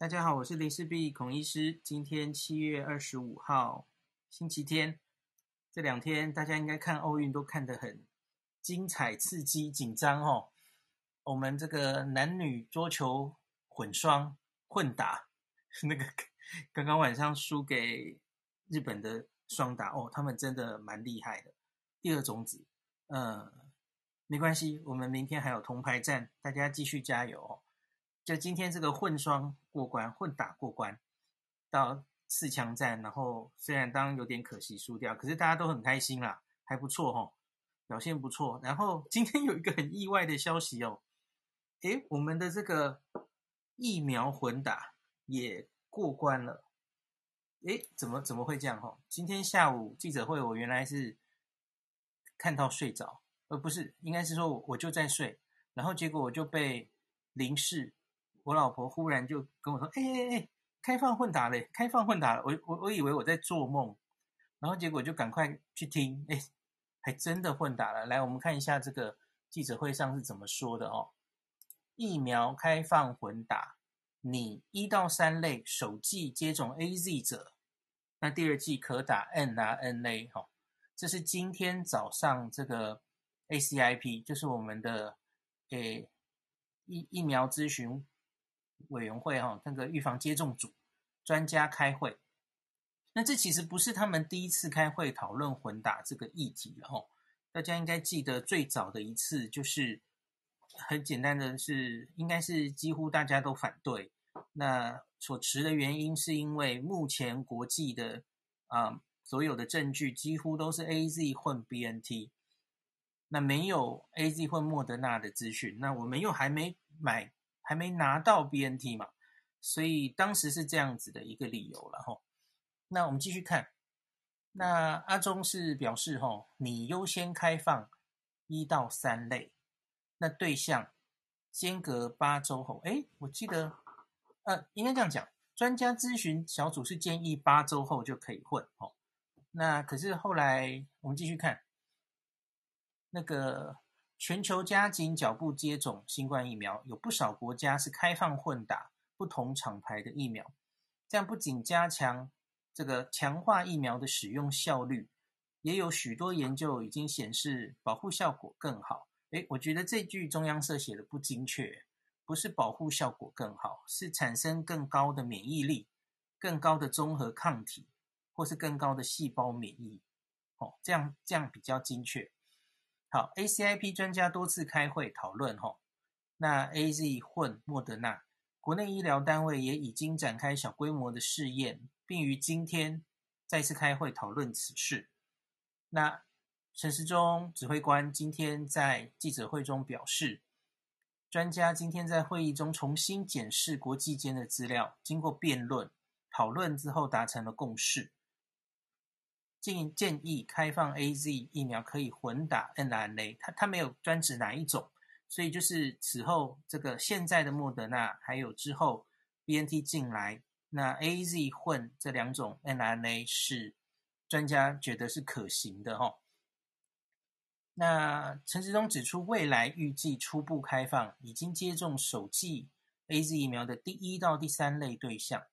大家好，我是林氏璧孔医师。今天七月二十五号，星期天。这两天大家应该看奥运都看得很精彩、刺激、紧张哦。我们这个男女桌球混双混打，那个刚刚晚上输给日本的双打哦，他们真的蛮厉害的。第二种子，嗯，没关系，我们明天还有铜牌战，大家继续加油哦。就今天这个混双过关，混打过关到四强战，然后虽然当有点可惜输掉，可是大家都很开心啦，还不错哦，表现不错。然后今天有一个很意外的消息哦，诶，我们的这个疫苗混打也过关了，诶，怎么怎么会这样哦？今天下午记者会，我原来是看到睡着，而不是应该是说我我就在睡，然后结果我就被临时。我老婆忽然就跟我说：“哎哎哎，开放混打嘞，开放混打了。”我我我以为我在做梦，然后结果就赶快去听，哎，还真的混打了。来，我们看一下这个记者会上是怎么说的哦。疫苗开放混打，你一到三类首剂接种 AZ 者，那第二剂可打 N R N A 哈。这是今天早上这个 ACIP，就是我们的诶疫疫苗咨询。委员会哈，那个预防接种组专家开会，那这其实不是他们第一次开会讨论混打这个议题了哈。大家应该记得最早的一次就是很简单的是，应该是几乎大家都反对。那所持的原因是因为目前国际的啊所有的证据几乎都是 AZ 混 BNT，那没有 AZ 混莫德纳的资讯，那我们又还没买。还没拿到 BNT 嘛，所以当时是这样子的一个理由了哈。那我们继续看，那阿中是表示哈，你优先开放一到三类，那对象间隔八周后，诶，我记得呃，应该这样讲，专家咨询小组是建议八周后就可以混哦。那可是后来我们继续看那个。全球加紧脚步接种新冠疫苗，有不少国家是开放混打不同厂牌的疫苗，这样不仅加强这个强化疫苗的使用效率，也有许多研究已经显示保护效果更好。诶，我觉得这句中央社写的不精确，不是保护效果更好，是产生更高的免疫力、更高的综合抗体，或是更高的细胞免疫。哦，这样这样比较精确。好，ACIP 专家多次开会讨论吼，那 AZ 混莫德纳，国内医疗单位也已经展开小规模的试验，并于今天再次开会讨论此事。那陈时中指挥官今天在记者会中表示，专家今天在会议中重新检视国际间的资料，经过辩论讨论之后达成了共识。建建议开放 AZ 疫苗可以混打 mRNA，它它没有专指哪一种，所以就是此后这个现在的莫德纳还有之后 BNT 进来，那 AZ 混这两种 mRNA 是专家觉得是可行的哦。那陈时中指出，未来预计初步开放已经接种首剂 AZ 疫苗的第一到第三类对象，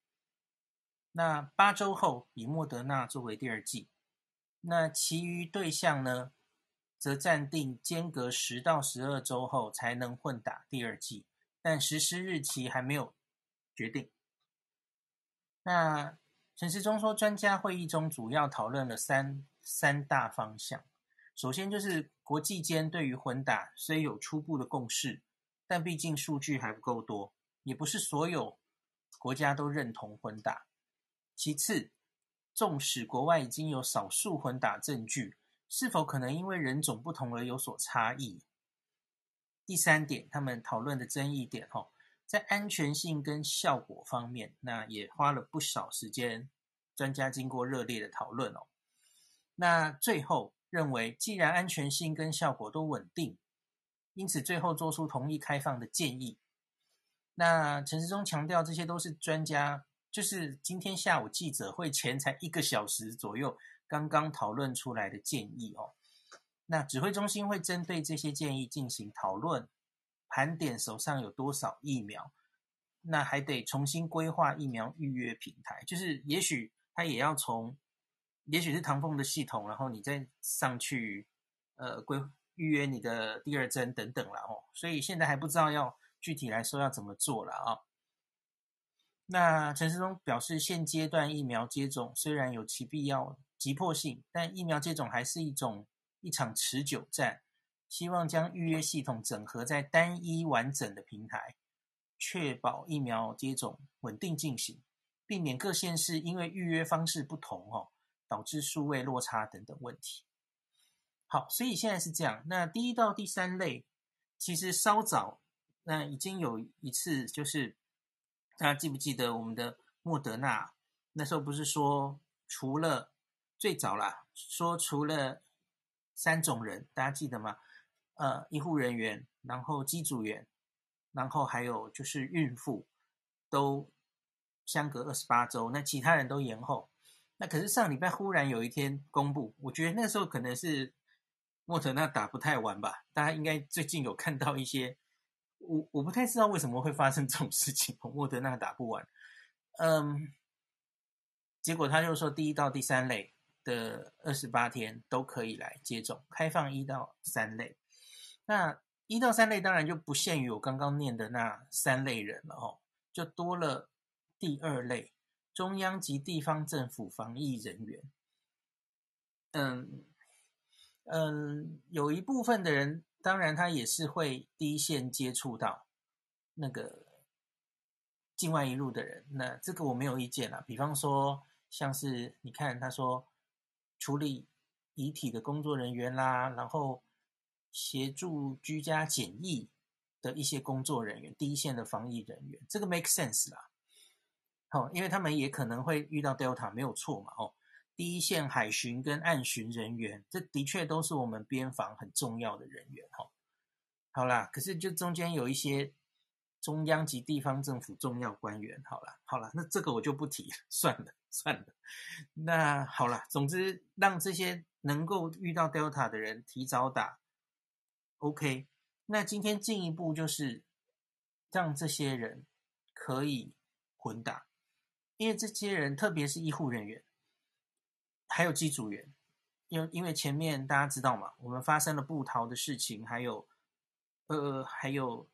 那八周后以莫德纳作为第二剂。那其余对象呢，则暂定间隔十到十二周后才能混打第二剂，但实施日期还没有决定。那陈时中说，专家会议中主要讨论了三三大方向。首先就是国际间对于混打虽有初步的共识，但毕竟数据还不够多，也不是所有国家都认同混打。其次，纵使国外已经有少数混打证据，是否可能因为人种不同而有所差异？第三点，他们讨论的争议点，哈，在安全性跟效果方面，那也花了不少时间，专家经过热烈的讨论哦。那最后认为，既然安全性跟效果都稳定，因此最后做出同意开放的建议。那陈世忠强调，这些都是专家。就是今天下午记者会前才一个小时左右，刚刚讨论出来的建议哦。那指挥中心会针对这些建议进行讨论，盘点手上有多少疫苗，那还得重新规划疫苗预约平台，就是也许他也要从，也许是唐凤的系统，然后你再上去，呃，规预约你的第二针等等了哦。所以现在还不知道要具体来说要怎么做了啊。那陈时中表示，现阶段疫苗接种虽然有其必要、急迫性，但疫苗接种还是一种一场持久战。希望将预约系统整合在单一完整的平台，确保疫苗接种稳定进行，避免各县市因为预约方式不同哦，导致数位落差等等问题。好，所以现在是这样。那第一到第三类，其实稍早那已经有一次，就是。大家记不记得我们的莫德纳？那时候不是说除了最早啦，说除了三种人，大家记得吗？呃，医护人员，然后机组员，然后还有就是孕妇，都相隔二十八周。那其他人都延后。那可是上礼拜忽然有一天公布，我觉得那时候可能是莫德纳打不太完吧。大家应该最近有看到一些。我我不太知道为什么会发生这种事情，莫德纳打不完，嗯，结果他就说第一到第三类的二十八天都可以来接种，开放一到三类，那一到三类当然就不限于我刚刚念的那三类人了哦，就多了第二类中央及地方政府防疫人员，嗯嗯，有一部分的人。当然，他也是会第一线接触到那个境外一路的人，那这个我没有意见啦。比方说，像是你看，他说处理遗体的工作人员啦，然后协助居家检疫的一些工作人员，第一线的防疫人员，这个 make sense 啦。好，因为他们也可能会遇到 Delta，没有错嘛，哦。第一线海巡跟岸巡人员，这的确都是我们边防很重要的人员哈。好啦，可是就中间有一些中央及地方政府重要官员，好啦，好啦，那这个我就不提了，算了算了。那好啦，总之让这些能够遇到 Delta 的人提早打，OK。那今天进一步就是让这些人可以混打，因为这些人特别是医护人员。还有机组员，因为因为前面大家知道嘛，我们发生了部桃的事情，还有呃还有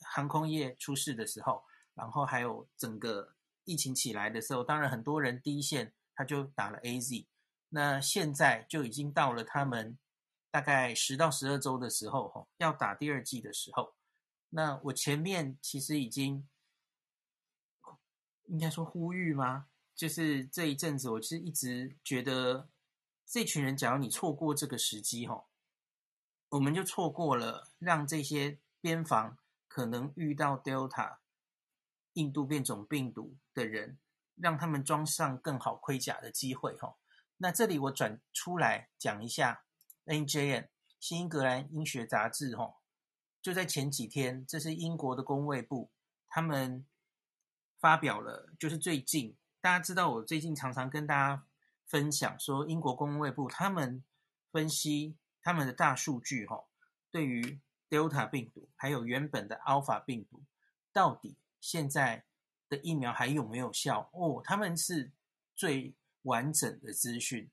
航空业出事的时候，然后还有整个疫情起来的时候，当然很多人第一线他就打了 AZ，那现在就已经到了他们大概十到十二周的时候，吼，要打第二剂的时候，那我前面其实已经应该说呼吁吗？就是这一阵子，我其实一直觉得，这群人，假如你错过这个时机，吼，我们就错过了让这些边防可能遇到 Delta 印度变种病毒的人，让他们装上更好盔甲的机会，吼。那这里我转出来讲一下，NJN 新英格兰医学杂志，吼，就在前几天，这是英国的公卫部，他们发表了，就是最近。大家知道，我最近常常跟大家分享说，英国公卫部他们分析他们的大数据，哈，对于 Delta 病毒还有原本的 Alpha 病毒，到底现在的疫苗还有没有效？哦，他们是最完整的资讯，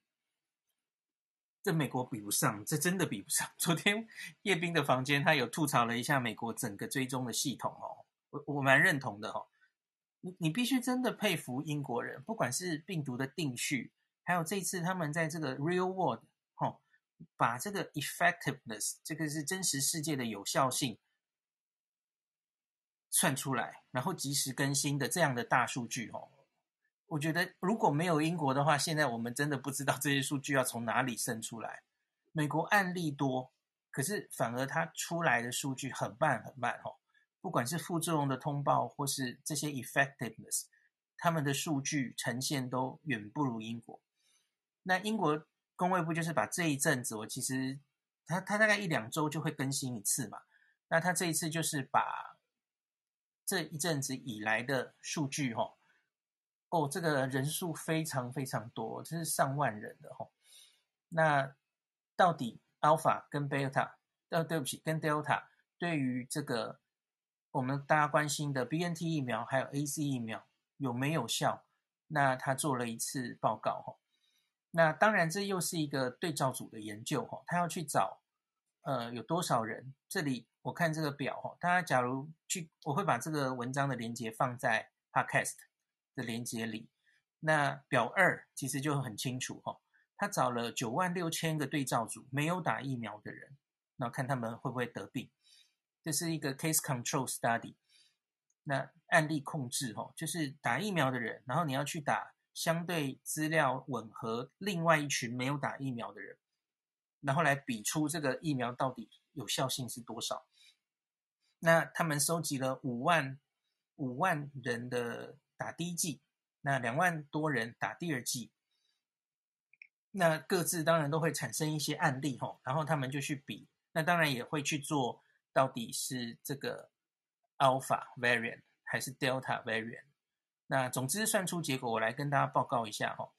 这美国比不上，这真的比不上。昨天叶斌的房间，他有吐槽了一下美国整个追踪的系统，哦，我我蛮认同的，哦，你你必须真的佩服英国人，不管是病毒的定序，还有这次他们在这个 real world 吼，把这个 effectiveness 这个是真实世界的有效性算出来，然后及时更新的这样的大数据吼，我觉得如果没有英国的话，现在我们真的不知道这些数据要从哪里生出来。美国案例多，可是反而它出来的数据很慢很慢吼。不管是副作用的通报，或是这些 effectiveness，他们的数据呈现都远不如英国。那英国工卫部就是把这一阵子，我其实他他大概一两周就会更新一次嘛。那他这一次就是把这一阵子以来的数据，哈，哦，这个人数非常非常多，这是上万人的哈。那到底 Alpha 跟 Beta，呃，对不起，跟 Delta 对于这个我们大家关心的 BNT 疫苗还有 A C 疫苗有没有效？那他做了一次报告哈。那当然，这又是一个对照组的研究哈，他要去找呃有多少人。这里我看这个表哈，大家假如去，我会把这个文章的连接放在 Podcast 的连接里。那表二其实就很清楚哈，他找了九万六千个对照组没有打疫苗的人，那看他们会不会得病。这是一个 case control study，那案例控制哈，就是打疫苗的人，然后你要去打。相对资料吻合，另外一群没有打疫苗的人，然后来比出这个疫苗到底有效性是多少。那他们收集了五万五万人的打第一剂，那两万多人打第二剂。那各自当然都会产生一些案例吼，然后他们就去比，那当然也会去做到底是这个 Alpha variant 还是 Delta variant。那总之算出结果，我来跟大家报告一下哈。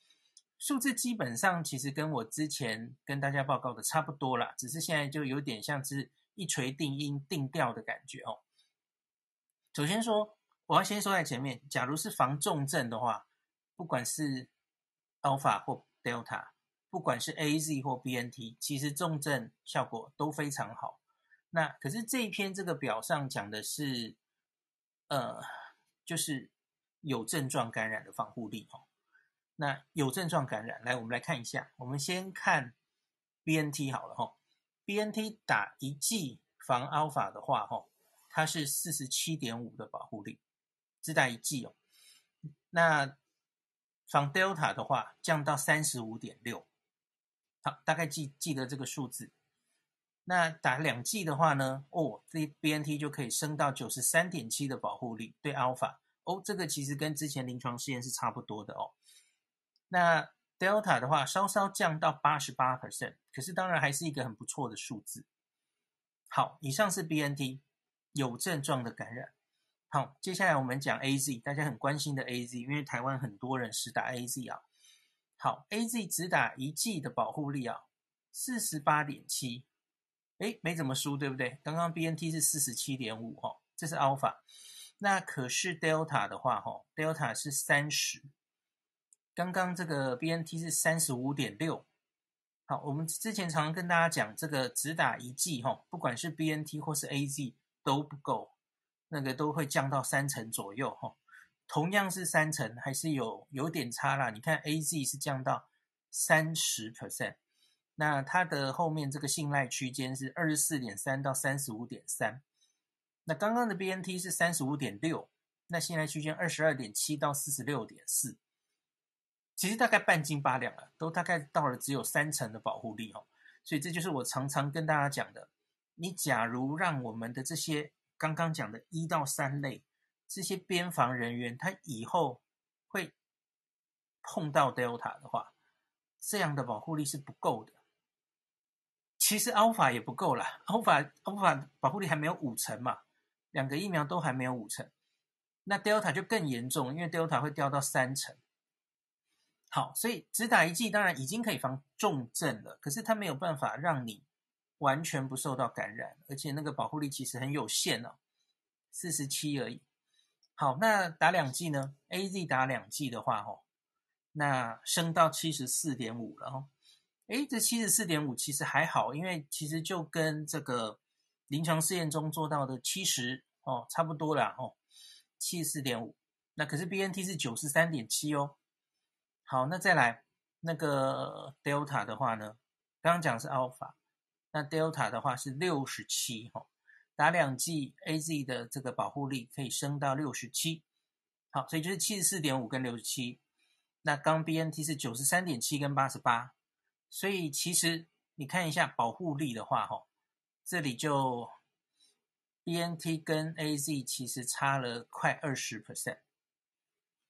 数字基本上其实跟我之前跟大家报告的差不多啦，只是现在就有点像是一锤定音、定调的感觉哦。首先说，我要先说在前面，假如是防重症的话，不管是 Alpha 或 Delta，不管是 AZ 或 BNT，其实重症效果都非常好。那可是这一篇这个表上讲的是，呃，就是。有症状感染的防护力哦，那有症状感染，来我们来看一下。我们先看 BNT 好了哈，BNT 打一剂防 Alpha 的话哈，它是四十七点五的保护力，只打一剂哦。那防 Delta 的话降到三十五点六，好，大概记记得这个数字。那打两剂的话呢，哦，这 BNT 就可以升到九十三点七的保护力，对 Alpha。哦，这个其实跟之前临床试验是差不多的哦。那 Delta 的话，稍稍降到八十八 percent，可是当然还是一个很不错的数字。好，以上是 BNT 有症状的感染。好，接下来我们讲 AZ，大家很关心的 AZ，因为台湾很多人是打 AZ 啊。好，AZ 只打一剂的保护力啊，四十八点七，诶，没怎么输，对不对？刚刚 BNT 是四十七点五哦，这是 Alpha。那可是 Delta 的话，哈，Delta 是三十，刚刚这个 BNT 是三十五点六。好，我们之前常常跟大家讲，这个只打一剂，哈，不管是 BNT 或是 AZ 都不够，那个都会降到三成左右，哈。同样是三成，还是有有点差啦。你看 AZ 是降到三十 percent，那它的后面这个信赖区间是二十四点三到三十五点三。那刚刚的 BNT 是三十五点六，那信赖区间二十二点七到四十六点四，其实大概半斤八两了，都大概到了只有三成的保护力哦。所以这就是我常常跟大家讲的，你假如让我们的这些刚刚讲的一到三类这些边防人员，他以后会碰到 Delta 的话，这样的保护力是不够的。其实 Alpha 也不够啦，Alpha Alpha 保护力还没有五成嘛。两个疫苗都还没有五成，那 Delta 就更严重，因为 Delta 会掉到三成。好，所以只打一剂当然已经可以防重症了，可是它没有办法让你完全不受到感染，而且那个保护力其实很有限哦，四十七而已。好，那打两剂呢？AZ 打两剂的话，哦，那升到七十四点五了哦。诶，这七十四点五其实还好，因为其实就跟这个。临床试验中做到的七十哦，差不多啦哦，七十四点五。那可是 BNT 是九十三点七哦。好，那再来那个 Delta 的话呢？刚刚讲是 Alpha，那 Delta 的话是六十七哦。打两剂 AZ 的这个保护力可以升到六十七。好，所以就是七十四点五跟六十七。那刚 BNT 是九十三点七跟八十八。所以其实你看一下保护力的话，哈。这里就 BNT 跟 AZ 其实差了快二十 percent。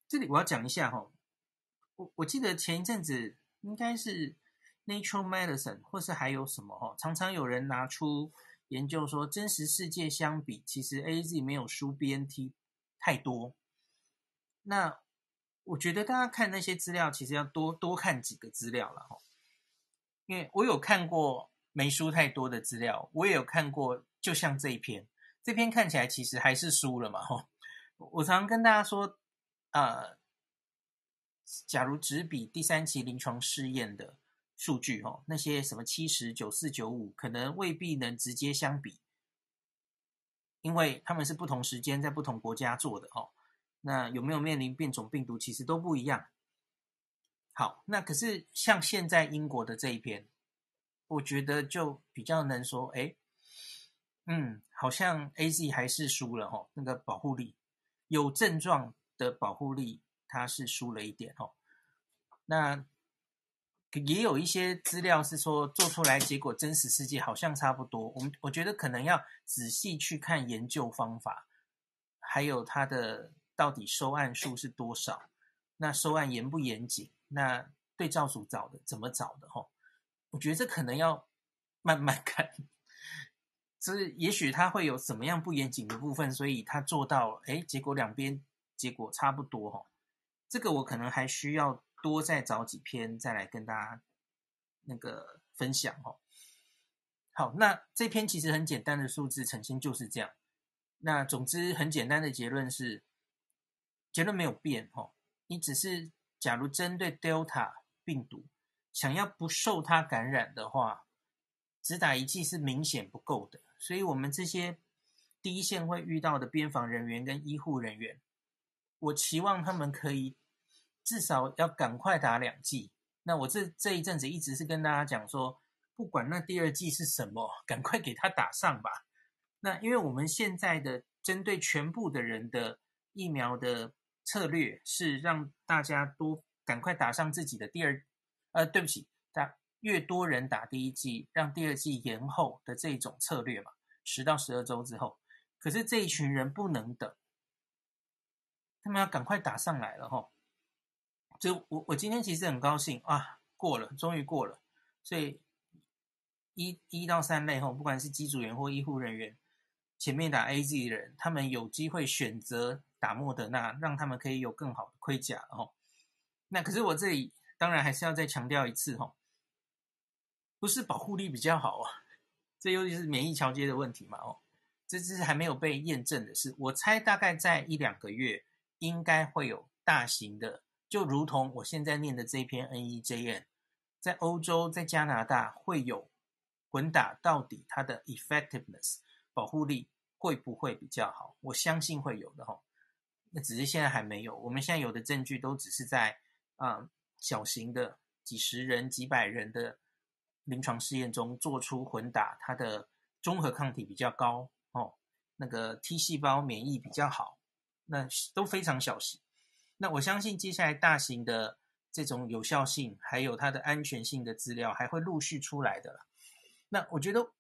这里我要讲一下哈，我我记得前一阵子应该是 Nature Medicine 或是还有什么哈，常常有人拿出研究说，真实世界相比，其实 AZ 没有输 BNT 太多。那我觉得大家看那些资料，其实要多多看几个资料了哈，因为我有看过。没输太多的资料，我也有看过，就像这一篇，这篇看起来其实还是输了嘛，吼。我常跟大家说，呃，假如只比第三期临床试验的数据，吼，那些什么七十九四九五，可能未必能直接相比，因为他们是不同时间在不同国家做的，哦。那有没有面临变种病毒，其实都不一样。好，那可是像现在英国的这一篇，我觉得就比较能说，哎，嗯，好像 AZ 还是输了吼，那个保护力。有症状的保护力，它是输了一点哦。那也有一些资料是说做出来结果真实世界好像差不多。我们我觉得可能要仔细去看研究方法，还有它的到底收案数是多少，那收案严不严谨，那对照组找的怎么找的哦？我觉得这可能要慢慢看。是，也许他会有什么样不严谨的部分，所以他做到，哎，结果两边结果差不多哈。这个我可能还需要多再找几篇再来跟大家那个分享哈。好，那这篇其实很简单的数字呈现就是这样。那总之很简单的结论是，结论没有变哈。你只是假如针对 Delta 病毒想要不受它感染的话，只打一剂是明显不够的。所以，我们这些第一线会遇到的边防人员跟医护人员，我期望他们可以至少要赶快打两剂。那我这这一阵子一直是跟大家讲说，不管那第二剂是什么，赶快给他打上吧。那因为我们现在的针对全部的人的疫苗的策略是让大家多赶快打上自己的第二，呃，对不起，打。越多人打第一剂，让第二剂延后的这种策略嘛，十到十二周之后，可是这一群人不能等，他们要赶快打上来了哈。就我我今天其实很高兴啊，过了，终于过了。所以一一到三类后，不管是机组员或医护人员，前面打 AZ 的人，他们有机会选择打莫德纳，让他们可以有更好的盔甲哦。那可是我这里当然还是要再强调一次哈。不是保护力比较好啊，这尤其是免疫桥接的问题嘛，哦，这只是还没有被验证的事。我猜大概在一两个月，应该会有大型的，就如同我现在念的这篇 NEJM，在欧洲、在加拿大会有混打，到底它的 effectiveness 保护力会不会比较好？我相信会有的哈，那只是现在还没有。我们现在有的证据都只是在啊、小型的几十人、几百人的。临床试验中做出混打，它的中和抗体比较高哦，那个 T 细胞免疫比较好，那都非常小型。那我相信接下来大型的这种有效性还有它的安全性的资料还会陆续出来的。那我觉得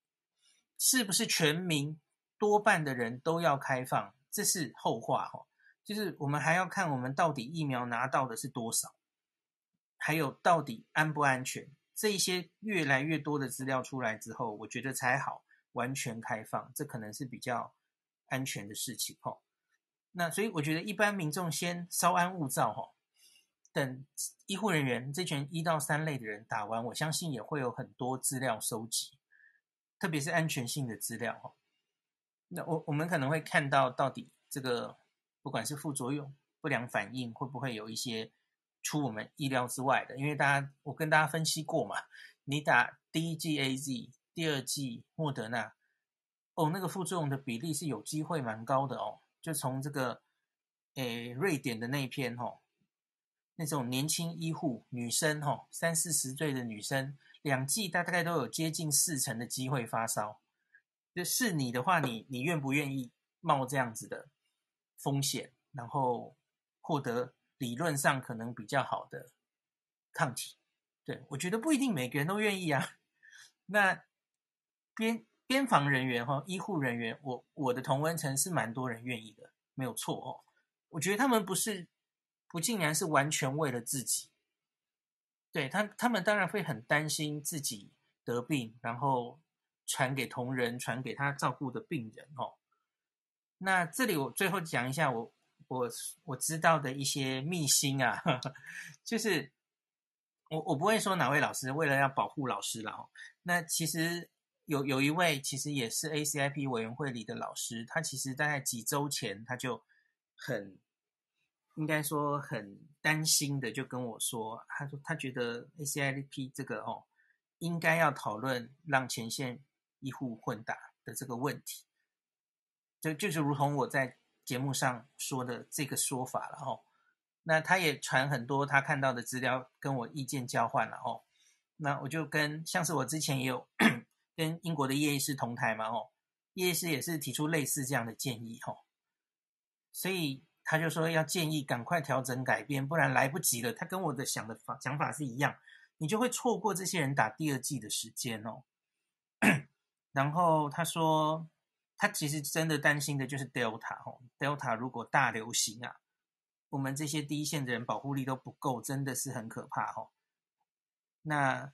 是不是全民多半的人都要开放，这是后话哈。就是我们还要看我们到底疫苗拿到的是多少，还有到底安不安全。这一些越来越多的资料出来之后，我觉得才好完全开放，这可能是比较安全的事情吼。那所以我觉得一般民众先稍安勿躁吼，等医护人员这群一到三类的人打完，我相信也会有很多资料收集，特别是安全性的资料吼。那我我们可能会看到到底这个不管是副作用、不良反应会不会有一些。出我们意料之外的，因为大家我跟大家分析过嘛，你打第一剂 AZ，第二剂莫德纳，哦，那个副作用的比例是有机会蛮高的哦。就从这个，诶，瑞典的那一篇哦，那种年轻医护女生哦，三四十岁的女生，两剂大概都有接近四成的机会发烧。就是你的话，你你愿不愿意冒这样子的风险，然后获得？理论上可能比较好的抗体，对，我觉得不一定每个人都愿意啊。那边边防人员哈，医护人员，我我的同温层是蛮多人愿意的，没有错哦。我觉得他们不是不竟然是完全为了自己，对他他们当然会很担心自己得病，然后传给同仁，传给他照顾的病人哦。那这里我最后讲一下我。我我知道的一些秘辛啊，呵 呵就是我我不会说哪位老师为了要保护老师了。那其实有有一位其实也是 ACIP 委员会里的老师，他其实大概几周前他就很应该说很担心的就跟我说，他说他觉得 ACIP 这个哦应该要讨论让前线医护混打的这个问题，就就是如同我在节目上说的这个说法了哦。那他也传很多他看到的资料跟我意见交换了哦。那我就跟像是我之前也有。跟英国的叶医师同台嘛，哦，叶医师也是提出类似这样的建议，哦，所以他就说要建议赶快调整改变，不然来不及了。他跟我的想的法想法是一样，你就会错过这些人打第二剂的时间哦。然后他说，他其实真的担心的就是 Delta 哦，Delta 如果大流行啊，我们这些第一线的人保护力都不够，真的是很可怕哦。那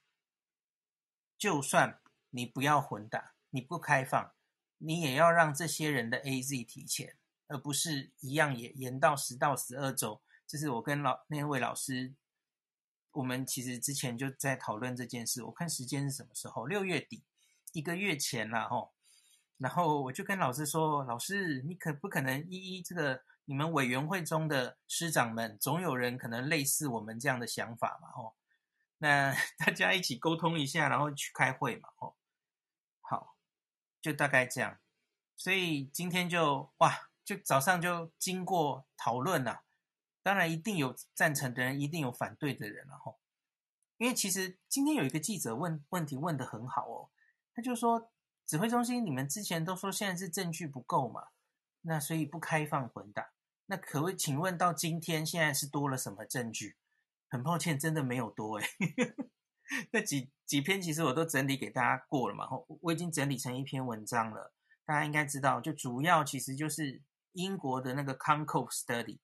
就算。你不要混打，你不开放，你也要让这些人的 AZ 提前，而不是一样也延到十到十二周。这是我跟老那位老师，我们其实之前就在讨论这件事。我看时间是什么时候？六月底，一个月前了吼。然后我就跟老师说：“老师，你可不可能一一这个你们委员会中的师长们，总有人可能类似我们这样的想法嘛？吼，那 大家一起沟通一下，然后去开会嘛？吼。”就大概这样，所以今天就哇，就早上就经过讨论了。当然，一定有赞成的人，一定有反对的人了吼。因为其实今天有一个记者问问题问得很好哦，他就说指挥中心，你们之前都说现在是证据不够嘛，那所以不开放混打。那可不可以请问到今天现在是多了什么证据？很抱歉，真的没有多诶 那几几篇其实我都整理给大家过了嘛，我已经整理成一篇文章了，大家应该知道，就主要其实就是英国的那个 Concorde Study，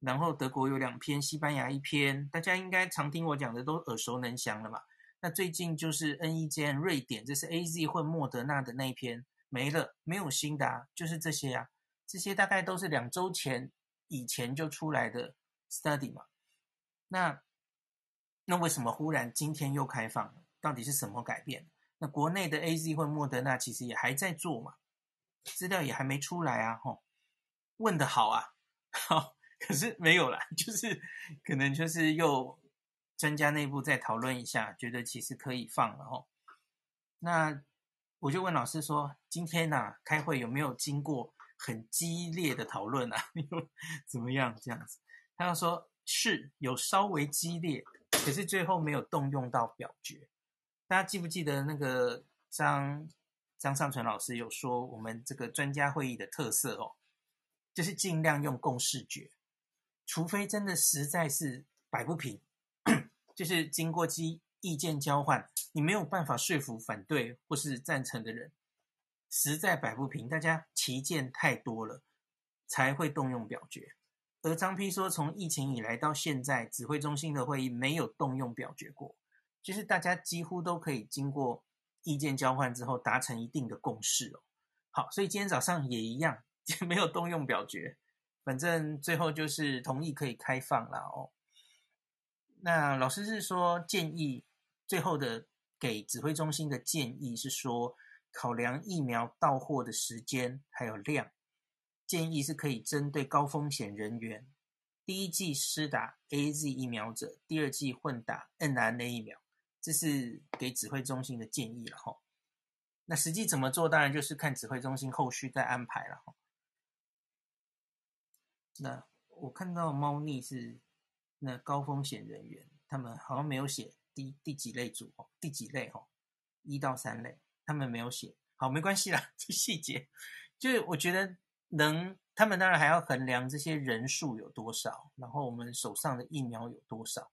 然后德国有两篇，西班牙一篇，大家应该常听我讲的都耳熟能详了嘛。那最近就是 NEJM 瑞典，这是 AZ 混莫德纳的那一篇没了，没有新的啊，就是这些啊，这些大概都是两周前以前就出来的 study 嘛，那。那为什么忽然今天又开放？到底是什么改变？那国内的 AZ 混莫德纳其实也还在做嘛，资料也还没出来啊。吼，问得好啊，好，可是没有啦，就是可能就是又专家内部再讨论一下，觉得其实可以放了吼。那我就问老师说，今天呐、开会有没有经过很激烈的讨论啊？怎么样这样子？他要说是有稍微激烈。可是最后没有动用到表决，大家记不记得那个张张尚淳老师有说，我们这个专家会议的特色哦，就是尽量用共识决，除非真的实在是摆不平，就是经过机意见交换，你没有办法说服反对或是赞成的人，实在摆不平，大家歧见太多了，才会动用表决。而张丕说，从疫情以来到现在，指挥中心的会议没有动用表决过，就是大家几乎都可以经过意见交换之后达成一定的共识哦。好，所以今天早上也一样，没有动用表决，反正最后就是同意可以开放了哦。那老师是说建议，最后的给指挥中心的建议是说，考量疫苗到货的时间还有量。建议是可以针对高风险人员，第一剂施打 AZ 疫苗者，第二剂混打 mRNA 疫苗，这是给指挥中心的建议了哈。那实际怎么做，当然就是看指挥中心后续再安排了哈。那我看到猫腻是那高风险人员，他们好像没有写第第几类组哦，第几类哦，一到三类，他们没有写。好，没关系啦，这细节就是我觉得。能，他们当然还要衡量这些人数有多少，然后我们手上的疫苗有多少，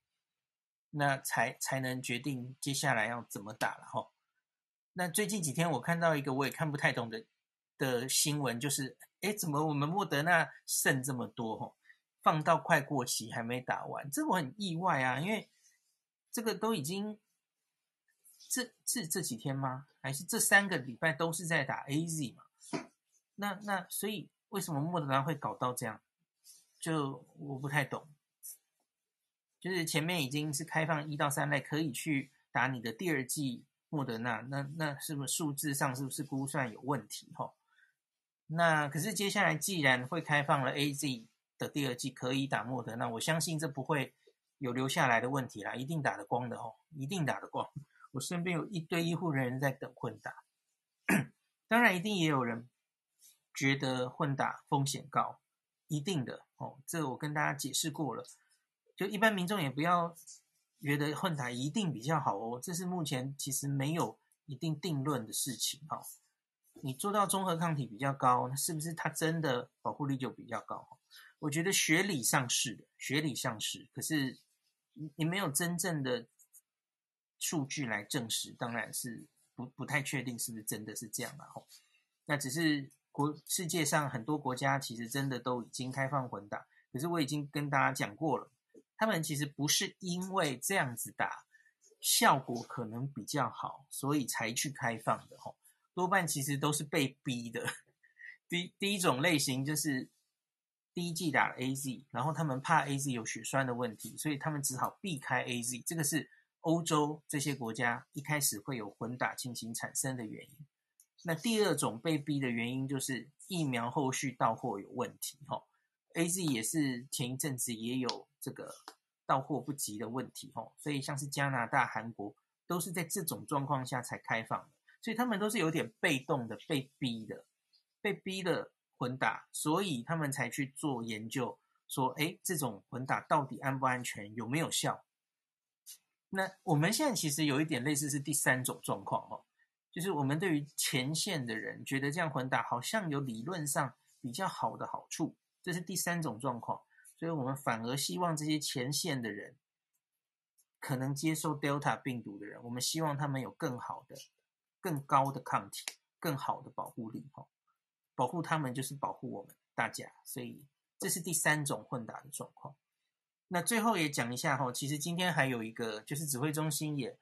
那才才能决定接下来要怎么打了哈。那最近几天我看到一个我也看不太懂的的新闻，就是，诶，怎么我们莫德纳剩这么多哈，放到快过期还没打完，这我很意外啊，因为这个都已经这这这几天吗？还是这三个礼拜都是在打 AZ 嘛？那那所以为什么莫德纳会搞到这样？就我不太懂。就是前面已经是开放一到三类可以去打你的第二剂莫德纳，那那是不是数字上是不是估算有问题？哈，那可是接下来既然会开放了 AZ 第二剂可以打莫德，那我相信这不会有留下来的问题啦，一定打得光的哦，一定打得光。我身边有一堆医护人员在等混打，当然一定也有人觉得混打风险高，一定的哦，这我跟大家解释过了，就一般民众也不要。觉得混打一定比较好哦，这是目前其实没有一定定论的事情哈。你做到综合抗体比较高，那是不是它真的保护力就比较高？我觉得学理上是的，学理上是，可是你没有真正的数据来证实，当然是不不太确定是不是真的是这样了哈。那只是国世界上很多国家其实真的都已经开放混打，可是我已经跟大家讲过了。他们其实不是因为这样子打效果可能比较好，所以才去开放的吼，多半其实都是被逼的。第第一种类型就是第一剂打了 AZ，然后他们怕 AZ 有血栓的问题，所以他们只好避开 AZ。这个是欧洲这些国家一开始会有混打情形产生的原因。那第二种被逼的原因就是疫苗后续到货有问题吼。AZ 也是前一阵子也有这个到货不及的问题吼，所以像是加拿大、韩国都是在这种状况下才开放的，所以他们都是有点被动的、被逼的、被逼的混打，所以他们才去做研究，说，哎，这种混打到底安不安全，有没有效？那我们现在其实有一点类似是第三种状况哦，就是我们对于前线的人觉得这样混打好像有理论上比较好的好处。这是第三种状况，所以我们反而希望这些前线的人，可能接受 Delta 病毒的人，我们希望他们有更好的、更高的抗体、更好的保护力，哈，保护他们就是保护我们大家，所以这是第三种混打的状况。那最后也讲一下哈，其实今天还有一个，就是指挥中心也，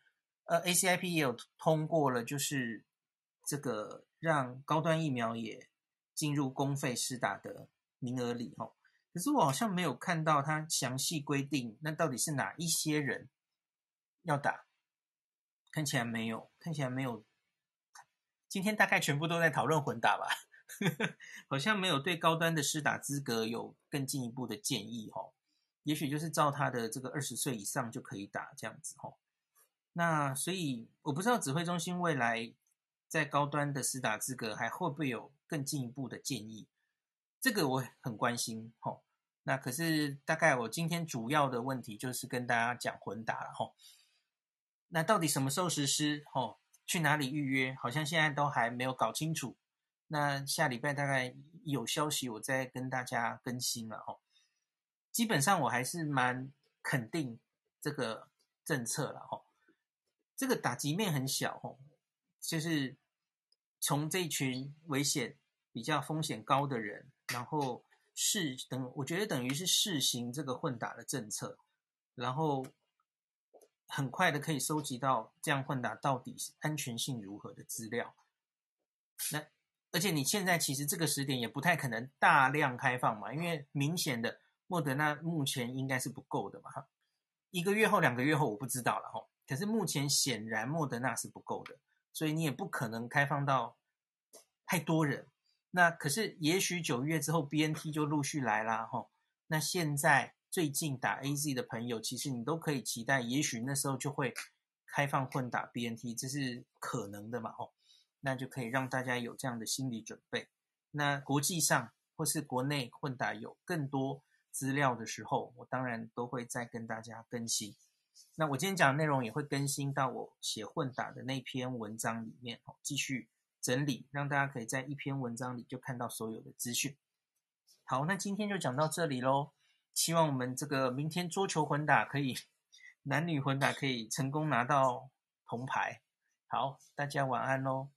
呃，ACIP 也有通过了，就是这个让高端疫苗也进入公费施打的。名额里哈，可是我好像没有看到他详细规定，那到底是哪一些人要打？看起来没有，看起来没有。今天大概全部都在讨论混打吧，好像没有对高端的施打资格有更进一步的建议哦。也许就是照他的这个二十岁以上就可以打这样子哦。那所以我不知道指挥中心未来在高端的施打资格还会不会有更进一步的建议。这个我很关心吼，那可是大概我今天主要的问题就是跟大家讲混打了吼。那到底什么时候实施吼？去哪里预约？好像现在都还没有搞清楚。那下礼拜大概有消息，我再跟大家更新了吼。基本上我还是蛮肯定这个政策了吼。这个打击面很小吼，就是从这群危险比较风险高的人。然后试等，我觉得等于是试行这个混打的政策，然后很快的可以收集到这样混打到底安全性如何的资料。那而且你现在其实这个时点也不太可能大量开放嘛，因为明显的莫德纳目前应该是不够的嘛。哈，一个月后、两个月后我不知道了哈。可是目前显然莫德纳是不够的，所以你也不可能开放到太多人。那可是，也许九月之后，BNT 就陆续来啦，吼。那现在最近打 AZ 的朋友，其实你都可以期待，也许那时候就会开放混打 BNT，这是可能的嘛，吼。那就可以让大家有这样的心理准备。那国际上或是国内混打有更多资料的时候，我当然都会再跟大家更新。那我今天讲的内容也会更新到我写混打的那篇文章里面，继续。整理，让大家可以在一篇文章里就看到所有的资讯。好，那今天就讲到这里喽。希望我们这个明天桌球混打可以，男女混打可以成功拿到铜牌。好，大家晚安喽。